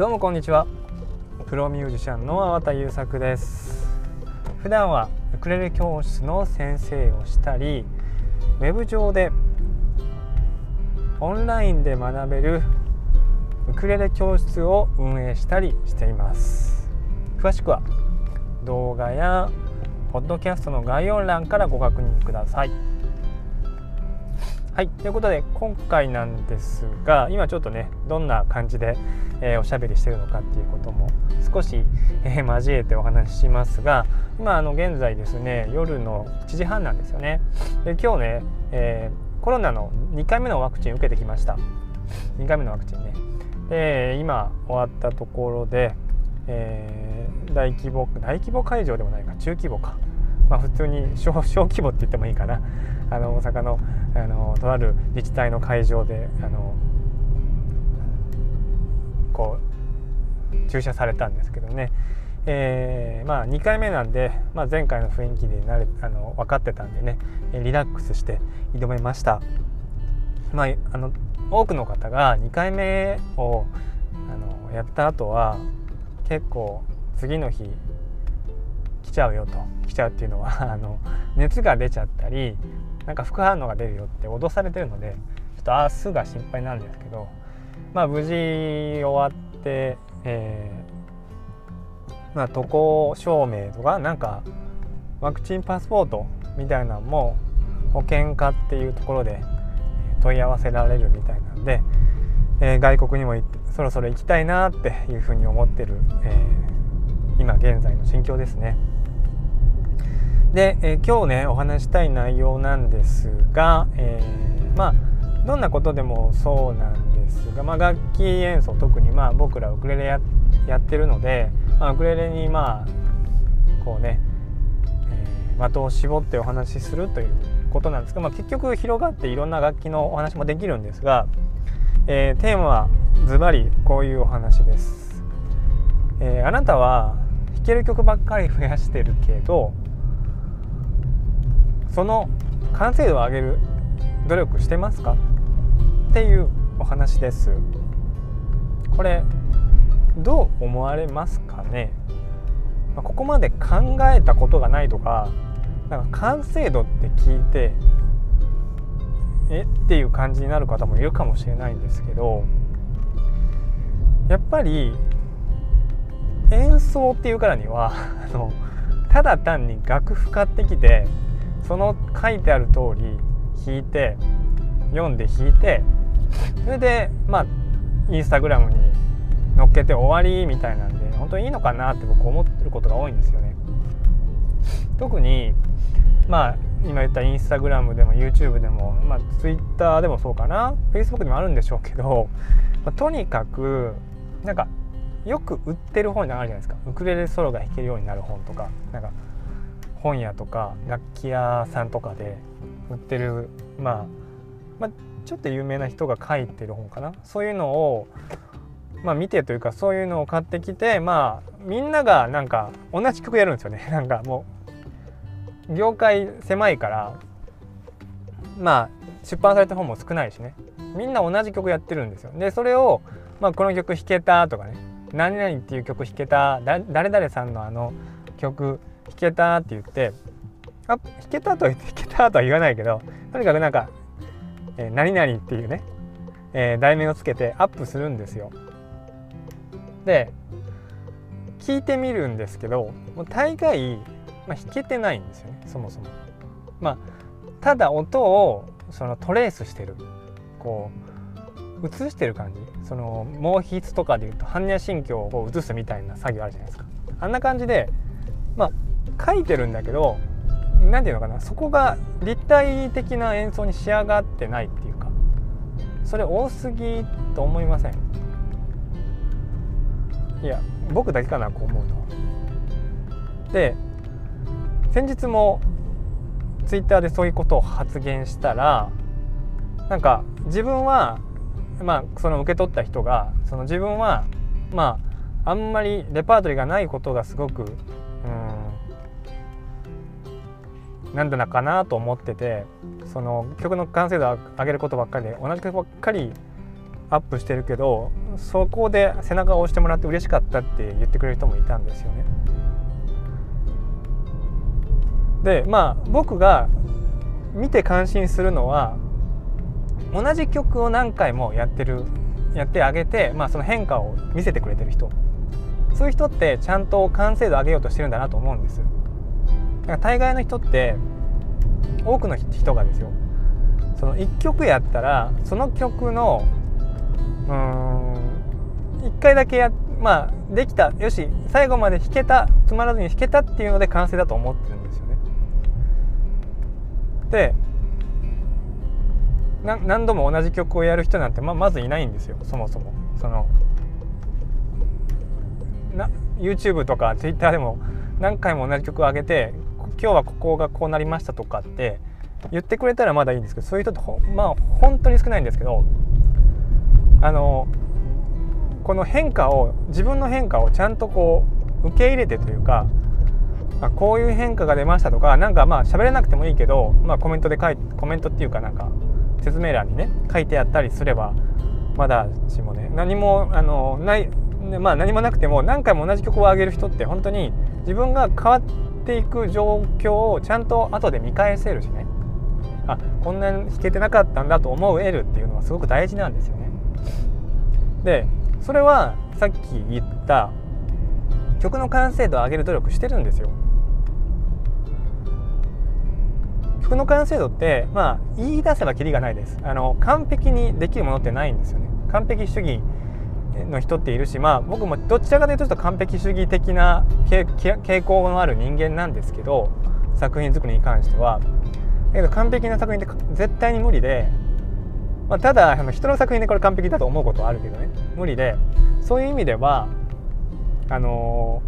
どうもこんにちは。プロミュージシャンの粟田優作です。普段はウクレレ教室の先生をしたりウェブ上でオンラインで学べるウクレレ教室を運営したりしています。詳しくは動画やポッドキャストの概要欄からご確認ください。はい。ということで今回なんですが今ちょっとねどんな感じで、えー、おしゃべりしてるのかっていうことも少し、えー、交えてお話ししますが今あの現在ですね夜の7時半なんですよね。で今日ね、えー、コロナの2回目のワクチン受けてきました。2回目のワクチンね。で今終わったところで、え、大規模大規模会場でもないか中規模か。まあ、普通に小 小規模って言ってもいいかな。あの大阪のあのとある自治体の会場であのこう注射されたんですけどね、えー、まあ、2回目なんで、まあ、前回の雰囲気でなれあの分かってたんでね。リラックスして挑めました。まあ、あの多くの方が2回目をあのやった後は結構次の日来ちゃうよと来ちゃうっていうのは あの熱が出ちゃったりなんか副反応が出るよって脅されてるのでちょっと明日が心配なんですけどまあ無事終わって、えー、まあ、渡航証明とかなんかワクチンパスポートみたいなのも保険課っていうところで問い合わせられるみたいなんで、えー、外国にもそろそろ行きたいなっていうふうに思ってる、えー、今現在の心境ですね。で、えー、今日ねお話したい内容なんですが、えー、まあどんなことでもそうなんですが、まあ、楽器演奏特にまあ僕らウクレレややってるので、まあ、ウクレレにまあこうね、えー、的を絞ってお話しするということなんですが、まあ、結局広がっていろんな楽器のお話もできるんですが、えー、テーマはズバリこういうお話です。え、あなたはける曲ばっかり増やしてるけどその完成度を上げる努力してますかっていうお話です。これどう思われますかね？まここまで考えたことがないとかなんか完成度って聞いてえっていう感じになる方もいるかもしれないんですけどやっぱり演奏っていうからにはあのただ単に楽譜買ってきてその書いてある通り弾いて読んで弾いてそれでまあインスタグラムに載っけて終わりみたいなんで本当にいいのかなって僕思ってることが多いんですよね。特にまあ今言ったインスタグラムでも YouTube でも、まあ、Twitter でもそうかな Facebook にもあるんでしょうけど、まあ、とにかくなんかよく売ってる本じゃないじゃないですか。ウクレレソロが弾けるようになる本とかなんか本屋とか楽器屋さんとかで売ってる、まあ、まあちょっと有名な人が書いてる本かな。そういうのを、まあ、見てというかそういうのを買ってきてまあみんながなんか同じ曲やるんですよね。なんかもう業界狭いからまあ出版された本も少ないしね。みんな同じ曲やってるんですよ。でそれを、まあ、この曲弾けたとかね。何々っていう曲弾けた誰々さんのあの曲弾けたって言ってあ弾けたとは弾けたとは言わないけどとにかくなんか、えー、何々っていうね、えー、題名をつけてアップするんですよ。で聞いてみるんですけどもう大概、まあ、弾けてないんですよねそもそも。まあただ音をそのトレースしてるこう映してる感じ？その毛筆とかでいうと般若心経を映すみたいな作業あるじゃないですか。あんな感じでまあ書いてるんだけど何て言うのかな？そこが立体的な演奏に仕上がってないっていうかそれ多すぎと思いません？いや僕だけかなこう思うのは。で先日もツイッターでそういうことを発言したらなんか自分はまあその受け取った人がその自分はまああんまりレパートリーがないことがすごくうんなんだかなと思っててその曲の完成度を上げることばっかりで同じ曲ばっかりアップしてるけどそこで背中を押してもらって嬉しかったって言ってくれる人もいたんですよね。でまあ僕が見て感心するのは同じ曲を何回もやってるやってあげて、まあ、その変化を見せてくれてる人。そういう人ってちゃんと完成度上げようとしてるんだなと思うんです。だから大概の人って多くの人がですよ。その1曲やったらその曲のうん1回だけやまあできたよし最後まで弾けたつまらずに弾けたっていうので完成だと思ってるんですよね。で何度も同じ曲をやる人なんてままずいないんですよそもそも。そのな YouTube とか Twitter でも何回も同じ曲を上げて今日はここがこうなりましたとかって言ってくれたらまだいいんですけどそういう人ってまあ本当に少ないんですけどあのこの変化を自分の変化をちゃんとこう受け入れてというかあこういう変化が出ましたとか何かまあ喋れなくてもいいけど、まあ、コメントで書いコメントっていうかなんか説明欄にね書いてあったりすればまだしもね何もあのないまあ何もなくても何回も同じ曲を上げる人って本当に自分が変わっていく状況をちゃんと後で見返せるしねあこんなに弾けてなかったんだと思う得るっていうのはすごく大事なんですよね。でそれはさっき言った曲の完成度を上げる努力してるんですよ。曲の完成度ってまあ言い出せばきりがないです。あの完璧にできるものってないんですよね。完璧主義の人っているしまあ僕もどちらかというと完璧主義的な傾向のある人間なんですけど作品作りに関しては。だけど完璧な作品って絶対に無理で、まあ、ただあの人の作品でこれ完璧だと思うことはあるけどね。無理で。そういう意味ではあの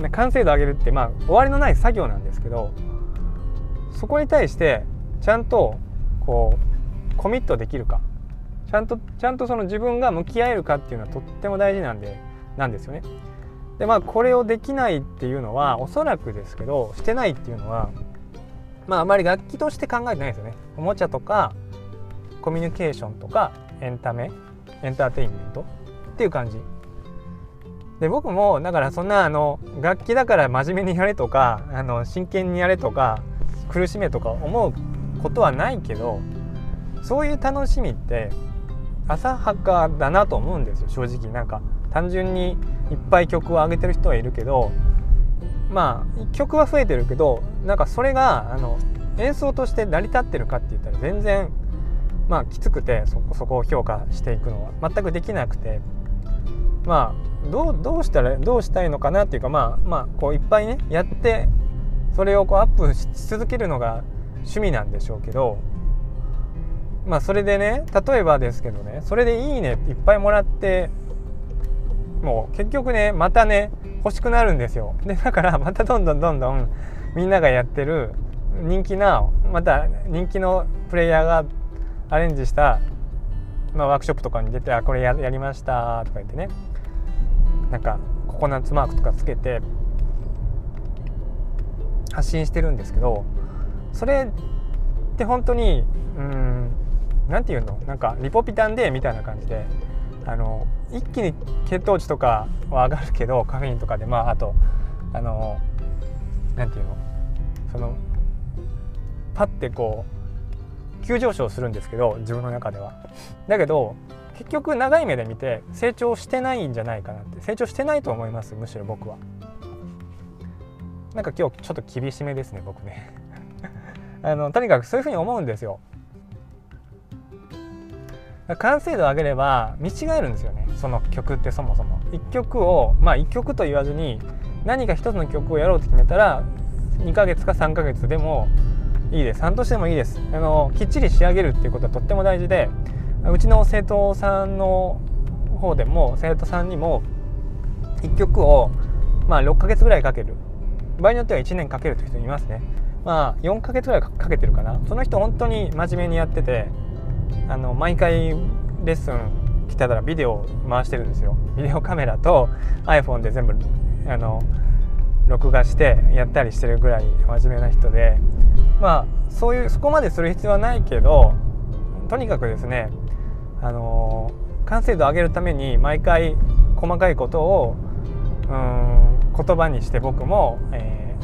ー、完成度上げるってまあ終わりのない作業なんですけどそこに対してちゃんとこうコミットできるかちゃんとちゃんとその自分が向き合えるかっていうのはとっても大事なんでなんですよね。でまあこれをできないっていうのはおそらくですけどしてないっていうのはまああまり楽器として考えてないですよね。おもちゃとかコミュニケーションとかエンタメエンターテインメントっていう感じ。で僕もだからそんなあの楽器だから真面目にやれとかあの真剣にやれとか苦しめとか思うことはないけどそういう楽しみって浅はかだなと思うんですよ正直。なんか単純にいっぱい曲を上げてる人はいるけどまあ曲は増えてるけどなんかそれがあの演奏として成り立ってるかって言ったら全然まあきつくてそこそこを評価していくのは。全くできなくて。まあどうどうしたらどうしたいのかなっていうかまあまあこういっぱいねやってそれをこうアップし続けるのが趣味なんでしょうけどまあそれでね例えばですけどねそれで「いいね」っていっぱいもらってもう結局ねまたね欲しくなるんですよ。でだからまたどんどんどんどんみんながやってる人気なまた人気のプレイヤーがアレンジした、まあ、ワークショップとかに出て「あこれやりました」とか言ってね。なんかココナッツマークとかつけて発信してるんですけどそれって本当にうん何て言うの？なんかリポピタンでみたいな感じであの一気に血糖値とかは上がるけどカフェインとかでまああとあの何て言うの？そのパッてこう急上昇するんですけど自分の中では。だけど結局長い目で見て成長してないんじゃないかなって成長してないと思いますむしろ僕は。なんか今日ちょっと厳しめですね僕ね。あのとにかくそういうふうに思うんですよ。完成度を上げれば見違えるんですよねその曲ってそもそも。1曲をまあ1曲と言わずに何か1つの曲をやろうと決めたら2ヶ月か3ヶ月でもいいです。半年でもいいです。あのきっちり仕上げるっていうことはとっても大事でうちの生徒さんの方でも生徒さんにも1曲をまあ6ヶ月ぐらいかける場合によっては1年かけるという人いますね。まあ4ヶ月ぐらいかけてるかな。その人本当に真面目にやっててあの毎回レッスン来たらビデオ回してるんですよ。ビデオカメラと iPhone で全部あの録画してやったりしてるぐらい真面目な人で。まあそういうそこまでする必要はないけどとにかくですねあの完成度を上げるために毎回細かいことをうん言葉にして僕も、え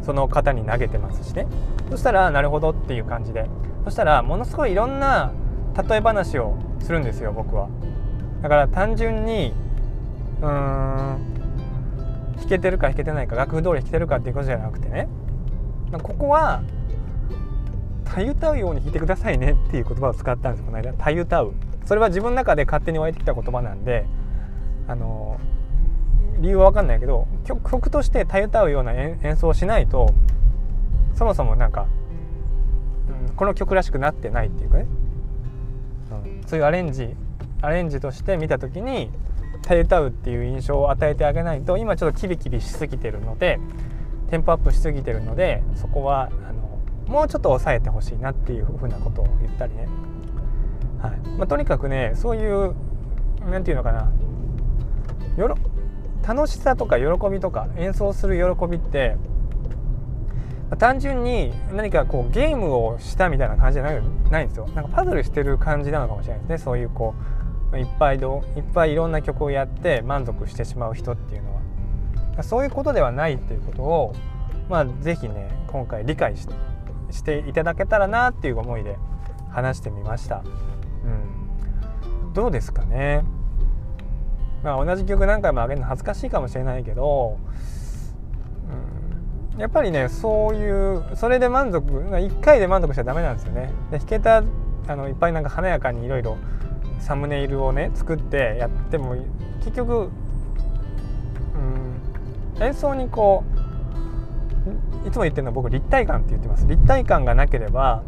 ー、その方に投げてますしね。そしたらなるほどっていう感じで。そしたらものすごいいろんな例え話をするんですよ僕は。だから単純にうーん弾けてるか弾けてないか楽譜通り弾けてるかっていうことじゃなくてね。ここはたゆたうように弾いてくださいねっていう言葉を使ったんですこの間。たゆたう。それは自分の中で勝手に湧いてきた言葉なんであの理由は分かんないけど曲としてたゆたうような演奏をしないとそもそもなんか、うん、この曲らしくなってないっていうかね、うん、そういうアレンジアレンジとして見た時にたゆたうっていう印象を与えてあげないと今ちょっとキビキビしすぎてるのでテンポアップしすぎてるのでそこはあのもうちょっと抑えてほしいなっていうふうなことを言ったりね、はい。まあ、とにかくねそういう何て言うのかな。よろ楽しさとか喜びとか演奏する喜びって単純に何かこうゲームをしたみたいな感じじゃないないんですよ。なんかパズルしてる感じなのかもしれないですね。そういうこういっぱいどいっぱいいろんな曲をやって満足してしまう人っていうのは。そういうことではないっていうことをまあ是非ね今回理解していただけたらなっていう思いで話してみました。うん、どうですかね？まあ、同じ曲何回も上げるの恥ずかしいかもしれないけど、うん、やっぱりねそういうそれで満足1回で満足しちゃダメなんですよね。で弾けたあのいっぱいなんか華やかにいろいろサムネイルをね作ってやっても結局、うん、演奏にこういつも言ってるのは僕立体感って言ってます立体感がなければ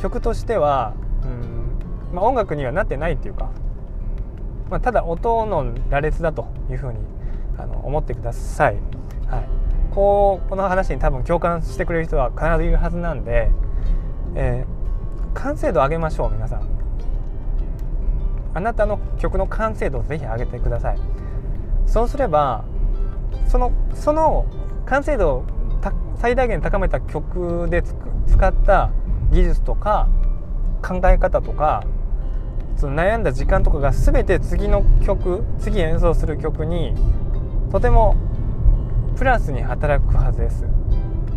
曲としては、うんまあ、音楽にはなってないっていうかまあ、ただ音の羅列だというふうにあの思ってください。はい、こうこの話に多分共感してくれる人は必ずいるはずなんで、えー、完成度上げましょう皆さん。あなたの曲の完成度をぜひ上げてください。そうすればそのその完成度を最大限高めた曲で使った技術とか考え方とかその悩んだ時間とかが全て次の曲次演奏する曲にとてもプラスに働くはずです。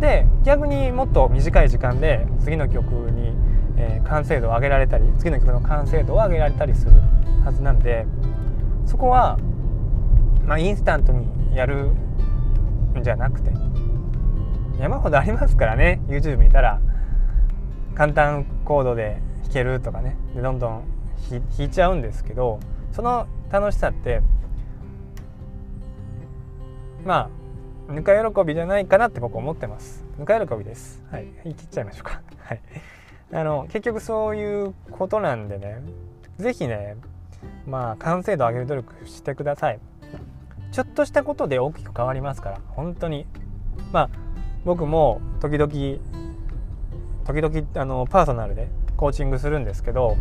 で逆にもっと短い時間で次の曲に、えー、完成度を上げられたり次の曲の完成度を上げられたりするはずなんでそこは、まあ、インスタントにやるんじゃなくて山ほどありますからね YouTube 見たら簡単コードで弾けるとかねでどんどん弾いちゃうんですけどその楽しさってまあぬか喜びじゃないかなって僕思ってます。ぬか喜びです。はい。言い切っちゃいましょうか。はい。あの結局そういうことなんでね是非ねまあ完成度上げる努力してください。ちょっとしたことで大きく変わりますから本当に。まあ僕も時々時々あのパーソナルでコーチングするんですけど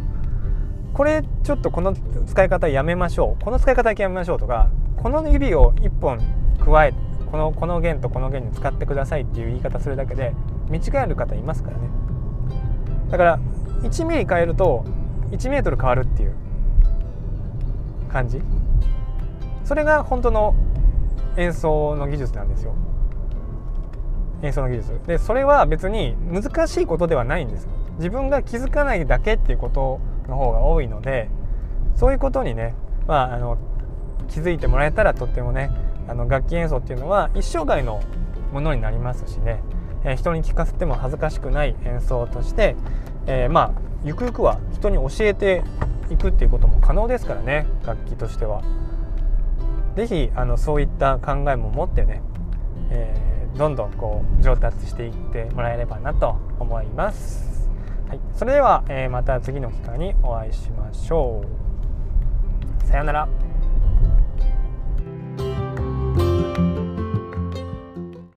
これちょっとこの使い方やめましょう。この使い方だけやめましょうとかこの指を1本加えこのこの弦とこの弦に使ってくださいっていう言い方するだけで見違える方いますからね。だから1ミリ変えると1メートル変わるっていう感じ。それが本当の演奏の技術なんですよ。演奏の技術。でそれは別に難しいことではないんです自分が気づかないだけっていうことの方が多いのでそういうことにね、まあ、あの気づいてもらえたらとってもねあの楽器演奏っていうのは一生涯のものになりますしね、えー、人に聞かせても恥ずかしくない演奏として、えー、まあゆくゆくは人に教えていくっていうことも可能ですからね楽器としては。是非あのそういった考えも持ってね、えー、どんどんこう上達していってもらえればなと思います。はい、それでは、え、また次の機会にお会いしましょう。さようなら。